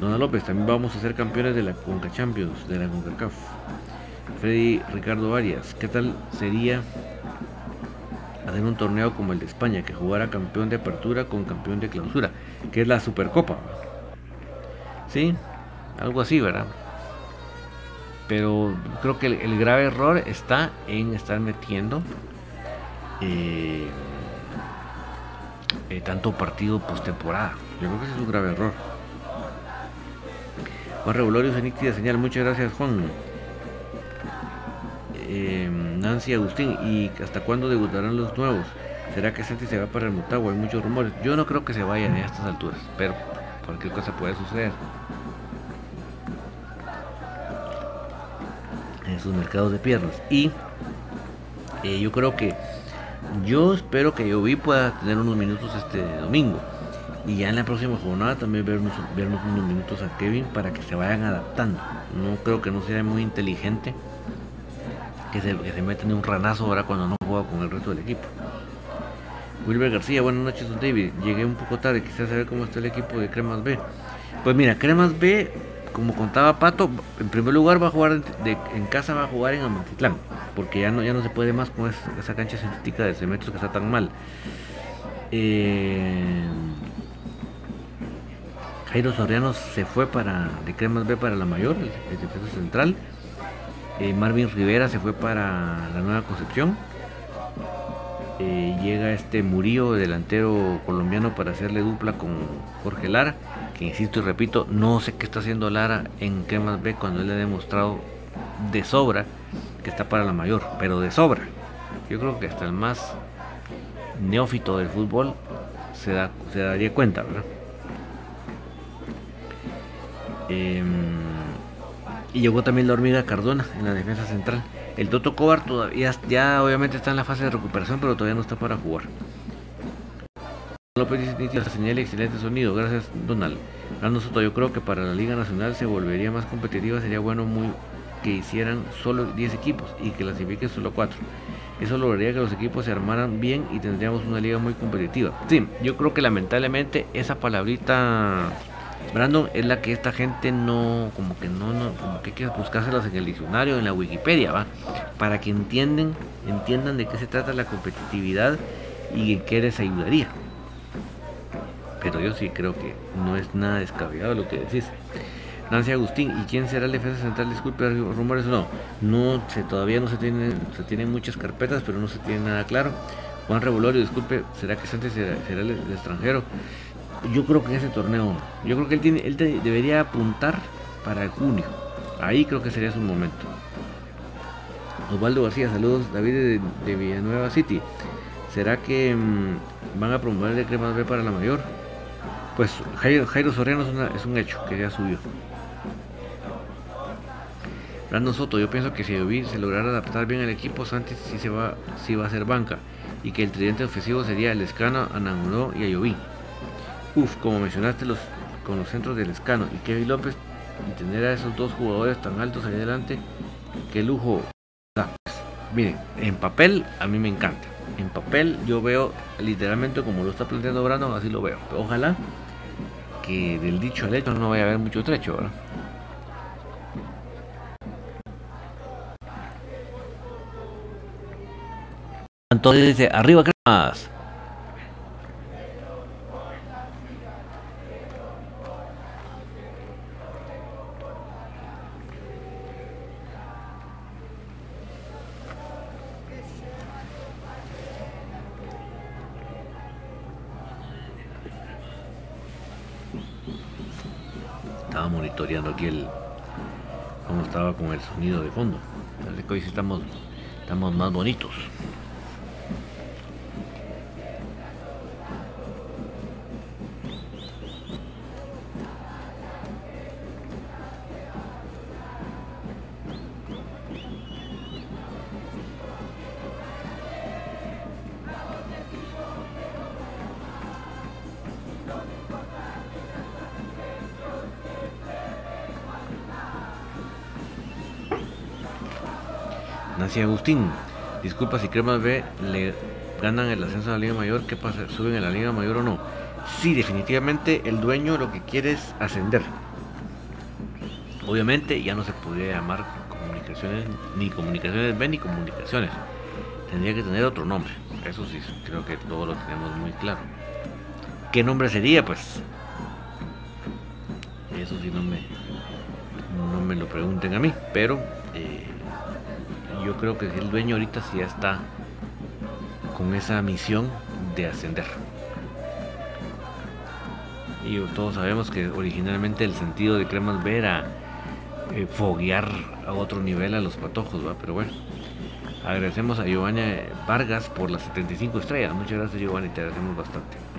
Dona López, también vamos a ser campeones de la Conca Champions, de la CONCACAF. Freddy Ricardo Arias, ¿qué tal sería hacer un torneo como el de España, que jugara campeón de apertura con campeón de clausura, que es la Supercopa? Sí, algo así, ¿verdad? Pero creo que el, grave error está en estar metiendo eh, eh, tanto partido postemporada. Yo creo que ese es un grave error. Juan Revolurio de señal, muchas gracias Juan. Eh, Nancy Agustín, ¿y hasta cuándo debutarán los nuevos? ¿Será que Santi se va para el Mutagua? Hay muchos rumores. Yo no creo que se vaya a estas alturas, pero cualquier cosa puede suceder. en sus mercados de piernas. Y eh, yo creo que yo espero que Yovi pueda tener unos minutos este domingo. Y ya en la próxima jornada también vernos, vernos unos minutos a Kevin para que se vayan adaptando. No creo que no sea muy inteligente que se, que se meta en un ranazo ahora cuando no juega con el resto del equipo. Wilber García, buenas noches, David. Llegué un poco tarde, quisiera saber cómo está el equipo de Cremas B. Pues mira, Cremas B como contaba Pato, en primer lugar va a jugar en casa, va a jugar en Amatitlán, porque ya no, ya no se puede más con esa, cancha sintética de cementos que está tan mal. Eh, Jairo Soriano se fue para de Cremas B para la mayor, el, defensa central. Eh, Marvin Rivera se fue para la Nueva Concepción. Eh, llega este Murillo, delantero colombiano, para hacerle dupla con Jorge Lara insisto y repito, no sé qué está haciendo Lara en Cremas B cuando él le ha demostrado de sobra que está para la mayor, pero de sobra. Yo creo que hasta el más neófito del fútbol se daría cuenta, ¿verdad? Em, y llegó también la hormiga Cardona en la defensa central. El Toto Cobar todavía ya obviamente está en la fase de recuperación, pero todavía no está para jugar. López dice la señal excelente sonido, gracias Donald. Soto, yo creo que para la Liga Nacional se volvería más competitiva, sería bueno muy que hicieran solo 10 equipos y que clasifiquen solo 4. Eso lograría que los equipos se armaran bien y tendríamos una liga muy competitiva. Sí, yo creo que lamentablemente esa palabrita Brandon es la que esta gente no, como que no, no, como que hay que buscárselas en el diccionario, en la Wikipedia, va, para que entienden, entiendan de qué se trata la competitividad y en qué les ayudaría pero yo sí creo que no es nada descabellado lo que decís. Nancy Agustín, ¿y quién será el defensa central? Disculpe, rumores no. No sé, todavía no se tienen, se tienen muchas carpetas, pero no se tiene nada claro. Juan Revolorio, disculpe, ¿será que Santos será, el, extranjero? Yo creo que en ese torneo, yo creo que él, tiene, él debería apuntar para junio. Ahí creo que sería su momento. Osvaldo García, saludos, David de, Villanueva City. ¿Será que mm, van a promover el crema B para la mayor? pues Jairo, Soriano es, un hecho que ya subió. Brandon Soto, yo pienso que si se lograra adaptar bien al equipo, Santos sí, se va, sí va a ser banca y que el tridente ofensivo sería el Escano, y Ayoví. Uf, como mencionaste los, con los centros del Escano y Kevin López, y tener a esos dos jugadores tan altos ahí adelante, qué lujo miren, en papel a mí me encanta. En papel yo veo literalmente como lo está planteando Brandon, así lo veo. Ojalá del dicho al hecho no vaya a haber mucho trecho, Entonces dice, arriba Estaba monitoreando aquí el cómo estaba con el sonido de fondo. Así que hoy sí estamos, estamos más bonitos. Disculpa si Cremas B le ganan el ascenso a la Liga Mayor, ¿qué pasa? ¿Suben en la Liga Mayor o no? Sí, definitivamente el dueño lo que quiere es ascender. Obviamente ya no se podría llamar comunicaciones, ni comunicaciones B ni comunicaciones. Tendría que tener otro nombre. Eso sí, creo que todo lo tenemos muy claro. ¿Qué nombre sería? Pues eso sí no me, no me lo pregunten a mí, pero eh, yo creo que el dueño ahorita sí ya está con esa misión de ascender. Y todos sabemos que originalmente el sentido de Cremas B era eh, foguear a otro nivel a los patojos, ¿va? pero bueno. Agradecemos a Giovanni Vargas por las 75 estrellas. Muchas gracias Giovanni, te agradecemos bastante.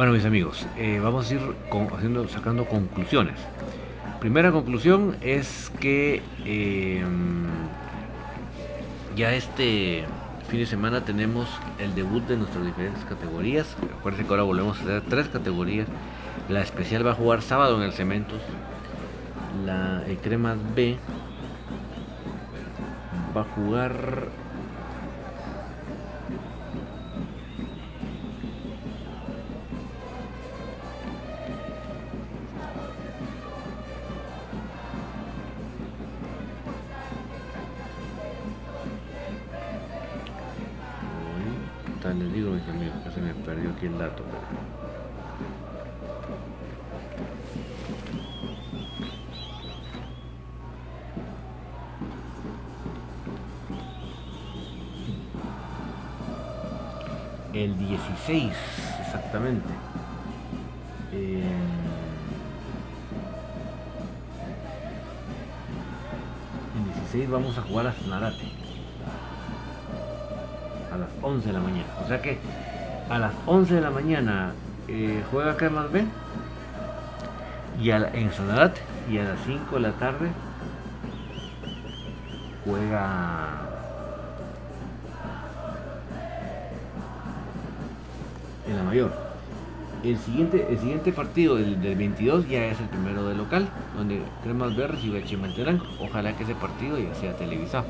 Bueno mis amigos, eh, vamos a ir haciendo, sacando conclusiones. Primera conclusión es que eh, ya este fin de semana tenemos el debut de nuestras diferentes categorías. Acuérdense que ahora volvemos a tener tres categorías. La especial va a jugar sábado en el Cementos. La Crema B va a jugar el dato. El 16 exactamente. Eh, el 16 vamos a jugar a Sanarate a las 11 de la mañana. O sea que a las 11 de la mañana eh, juega Cremas B y en Sanarate y a las 5 de la tarde juega en la mayor. El siguiente, el siguiente partido del, 22 ya es el primero de local, donde Cremas B recibe a Chimalterán. Ojalá que ese partido ya sea televisado.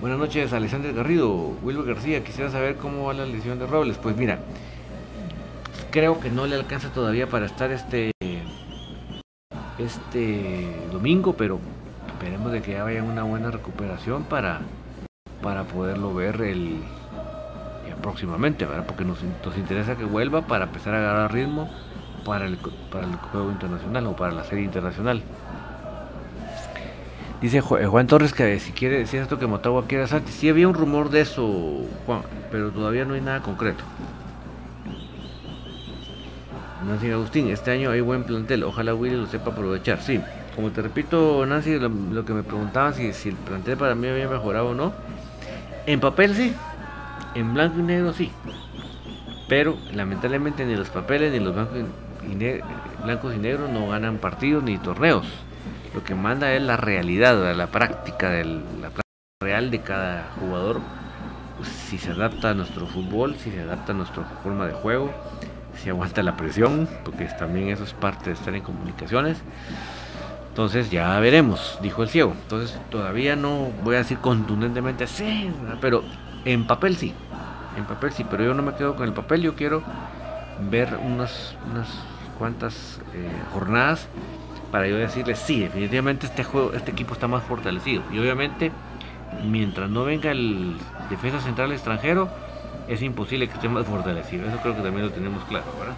Buenas noches, Alexander Garrido. Wilber García, quisiera saber cómo va la lesión de Robles. Pues mira, creo que no le alcanza todavía para estar este este domingo, pero esperemos de que ya vaya una buena recuperación para, para poderlo ver el, próximamente, ¿verdad? Porque nos, interesa que vuelva para empezar a agarrar ritmo para el, para el juego internacional o para la serie internacional. Dice Juan Torres que si quiere, si es esto que Motagua quiere hacer, sí había un rumor de eso, Juan, pero todavía no hay nada concreto. Nancy Agustín, este año hay buen plantel, ojalá Willy lo sepa aprovechar. Sí, como te repito, Nancy, lo, que me preguntaban si, si el plantel para mí había mejorado o no, en papel sí, en blanco y negro sí. Pero lamentablemente ni los papeles ni los blancos y negros no ganan partidos ni torneos. Lo que manda es la realidad, la práctica, del, la práctica real de cada jugador. Si se adapta a nuestro fútbol, si se adapta a nuestra forma de juego, si aguanta la presión, porque también eso es parte de estar en comunicaciones. Entonces ya veremos, dijo el ciego. Entonces todavía no voy a decir contundentemente sí, pero en papel sí, en papel sí, pero yo no me quedo con el papel, yo quiero ver unas, unas cuantas eh, jornadas para yo decirles sí, definitivamente este juego, este equipo está más fortalecido. Y obviamente mientras no venga el defensa central extranjero, es imposible que esté más fortalecido. Eso creo que también lo tenemos claro, ¿verdad?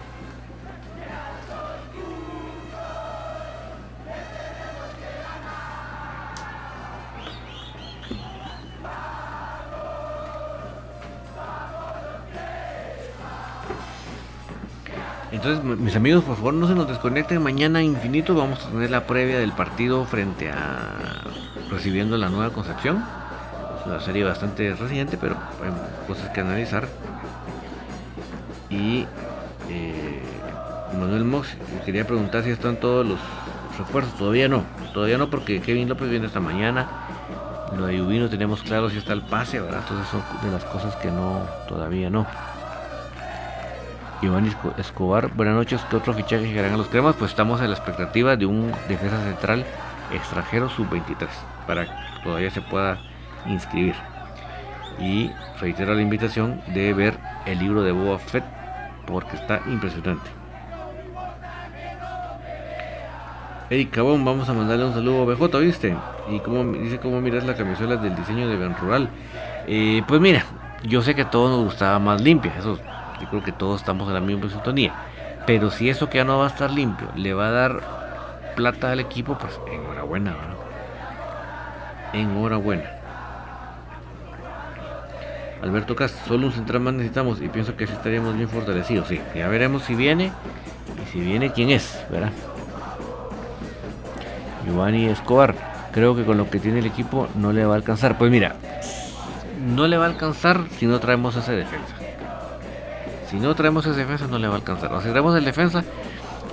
Entonces, mis amigos, por favor, no se nos desconecten. Mañana infinito vamos a tener la previa del partido frente a recibiendo la nueva Concepción. Es una serie bastante reciente, pero hay cosas que analizar. Y eh, Manuel Mox, quería preguntar si están todos los refuerzos. Todavía no, todavía no, porque Kevin López viene esta mañana. Lo de Ubino tenemos claro si está el pase, ¿verdad? Entonces son de las cosas que no, todavía no. Iván Escobar, buenas noches. ¿Qué otro fichaje llegarán a los cremas? Pues estamos en la expectativa de un defensa central extranjero sub-23 para que todavía se pueda inscribir. Y reitero la invitación de ver el libro de Boa Fett porque está impresionante. Eric Cabón, vamos a mandarle un saludo a BJ, ¿viste? Y como dice cómo miras la camisola del diseño de Ben Rural. Eh, pues mira, yo sé que a todos nos gustaba más limpia, eso yo creo que todos estamos en la misma sintonía. Pero si eso que ya no va a estar limpio le va a dar plata al equipo, pues enhorabuena, ¿verdad? Enhorabuena. Alberto Castro, solo un central más necesitamos y pienso que así estaríamos bien fortalecidos. Sí, ya veremos si viene y si viene quién es, ¿verdad? Giovanni Escobar, creo que con lo que tiene el equipo no le va a alcanzar. Pues mira, no le va a alcanzar si no traemos esa defensa. Si no traemos esa defensa no le va a alcanzar. O si traemos el defensa,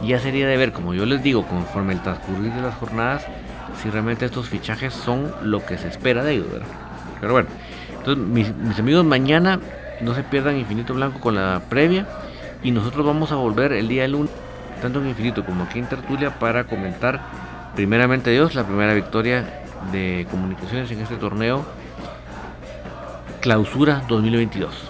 ya sería de ver, como yo les digo, conforme el transcurrir de las jornadas, si realmente estos fichajes son lo que se espera de ellos, ¿verdad? Pero bueno, entonces mis, amigos, mañana no se pierdan Infinito Blanco con la previa y nosotros vamos a volver el día lunes, tanto en Infinito como aquí en Tertulia, para comentar primeramente Dios la primera victoria de comunicaciones en este torneo Clausura 2022.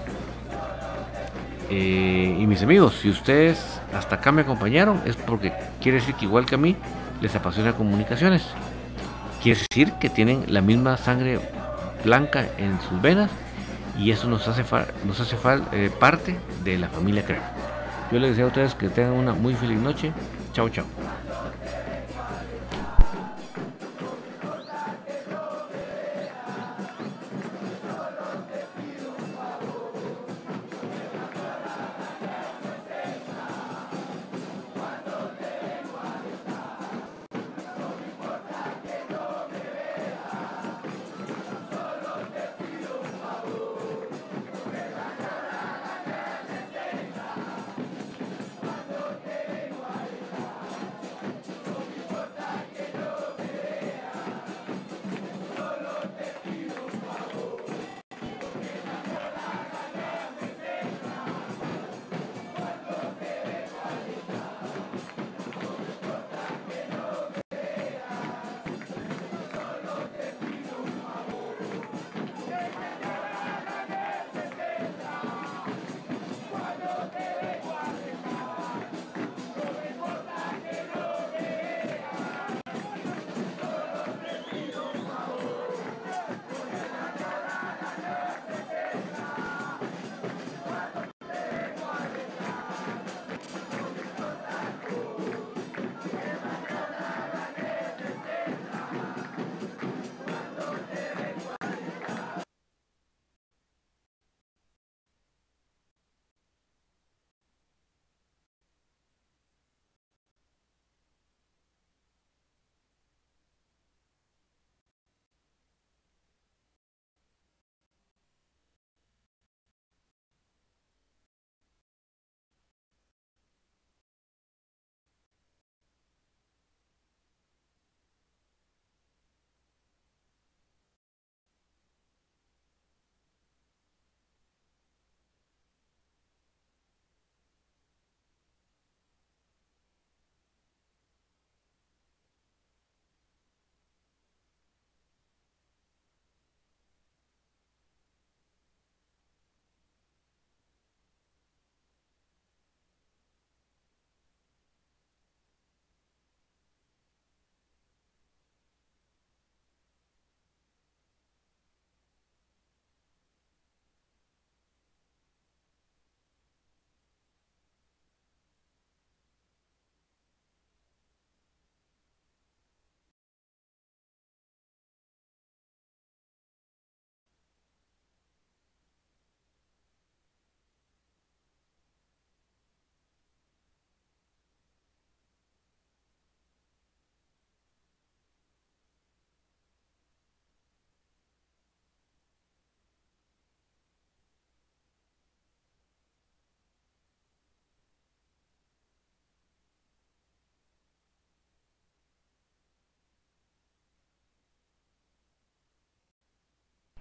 Eh, y mis amigos, si ustedes hasta acá me acompañaron, es porque quiere decir que igual que a mí, les apasiona comunicaciones. Quiere decir que tienen la misma sangre blanca en sus venas y eso nos hace, nos hace eh, parte de la familia Crema. Yo les deseo a ustedes que tengan una muy feliz noche. Chao, chao.